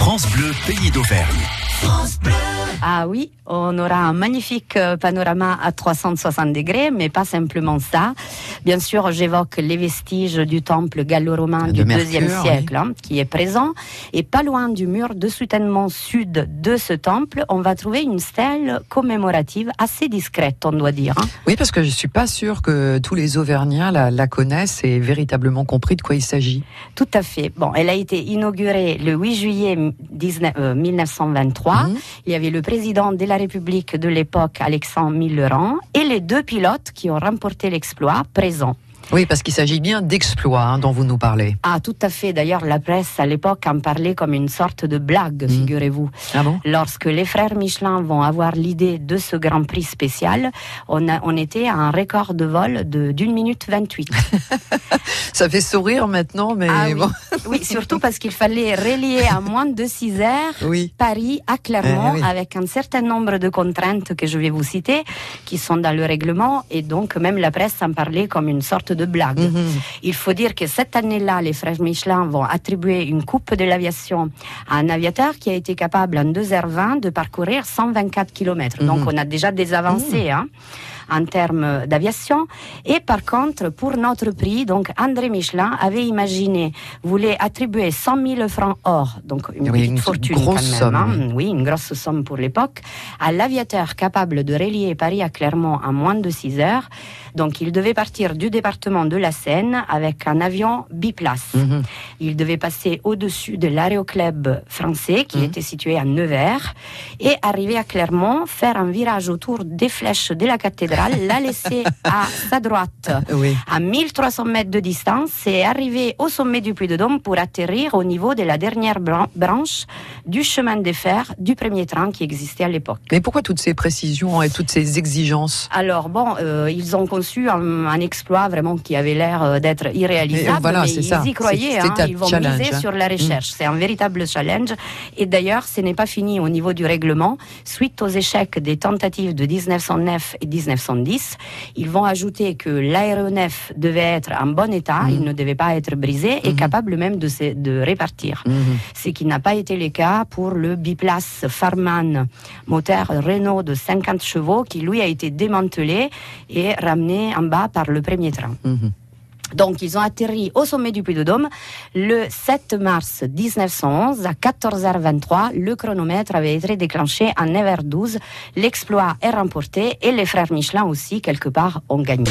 France Bleu, pays d'Auvergne. Ah oui, on aura un magnifique euh, panorama à 360 degrés, mais pas simplement ça. Bien sûr, j'évoque les vestiges du temple gallo-romain De du Mercure, deuxième siècle, hein, qui est présent. Et pas loin du mur de soutènement sud de ce temple, on va trouver une stèle commémorative assez discrète, on doit dire. hein. Oui, parce que je suis pas sûre que tous les Auvergnats la, la connaissent et véritablement compris de quoi il s'agit. Tout à fait. Bon, elle a été inaugurée le 8 juillet 19 euh, 1923. Mhm. Il y avait le président de la République de l'époque, Alexandre Millerand, et les deux pilotes qui ont remporté l'exploit présents. Oui, parce qu'il s'agit bien d'exploits hein, dont vous nous parlez. Ah, tout à fait. D'ailleurs, la presse à l'époque en parlait comme une sorte de blague, figurez-vous. Ah bon? Lorsque les frères Michelin vont avoir l'idée de ce Grand Prix spécial, on, a, on était à un record de vol de d'une minute 28. Ça fait sourire maintenant, mais Ah oui. bon. oui, surtout parce qu'il fallait relier à moins de 6 heures Oui. Paris à Clermont Eh oui. avec un certain nombre de contraintes que je vais vous citer qui sont dans le règlement et donc même la presse en parlait comme une sorte de blague. Mhm. Il faut dire que cette année-là, les frères Michelin vont attribuer une coupe de l'aviation à un aviateur qui a été capable en 2h20 de parcourir 124 km. Donc on a déjà des avancées. hein, en termes d'aviation. Et par contre, pour notre prix, donc André Michelin avait imaginé, voulait attribuer 100 000 francs or, donc une Oui, petite une fortune quand même, hein. somme, oui, une grosse somme pour l'époque, à l'aviateur capable de relier Paris à Clermont en moins de 6 heures. Donc il devait partir du département de la Seine avec un avion biplace. Mhm. Il devait passer au-dessus de l'aéroclub français qui Mhm. était situé à Nevers et arriver à Clermont, faire un virage autour des flèches de la cathédrale, la laisser à sa droite Oui. à 1300 mètres de distance et arriver au sommet du Puy-de-Dôme pour atterrir au niveau de la dernière bran- branche du chemin de fer du premier train qui existait à l'époque. Mais pourquoi toutes ces précisions et toutes ces exigences? Alors bon, euh, ils ont conçu un, un exploit vraiment qui avait l'air euh, d'être irréalisable, Et voilà, mais ils ça. y croyaient. Hein, ils vont challenge, miser hein. sur la recherche. C'est un véritable challenge. Et d'ailleurs, ce n'est pas fini au niveau du règlement. Suite aux échecs des tentatives de 1909 et 1910, ils vont ajouter que l'aéronef devait être en bon état, il ne devait pas être brisé et capable même de, se- de répartir Mhm. ce qui n'a pas été le cas pour le biplace Farman moteur Renault de 50 chevaux qui lui a été démantelé et ramené en bas par le premier train. Donc ils ont atterri au sommet du Puy-de-Dôme le 7 mars 1911 à 14h23. Le chronomètre avait été déclenché en 9h12. L'exploit est remporté et les frères Michelin aussi quelque part ont gagné.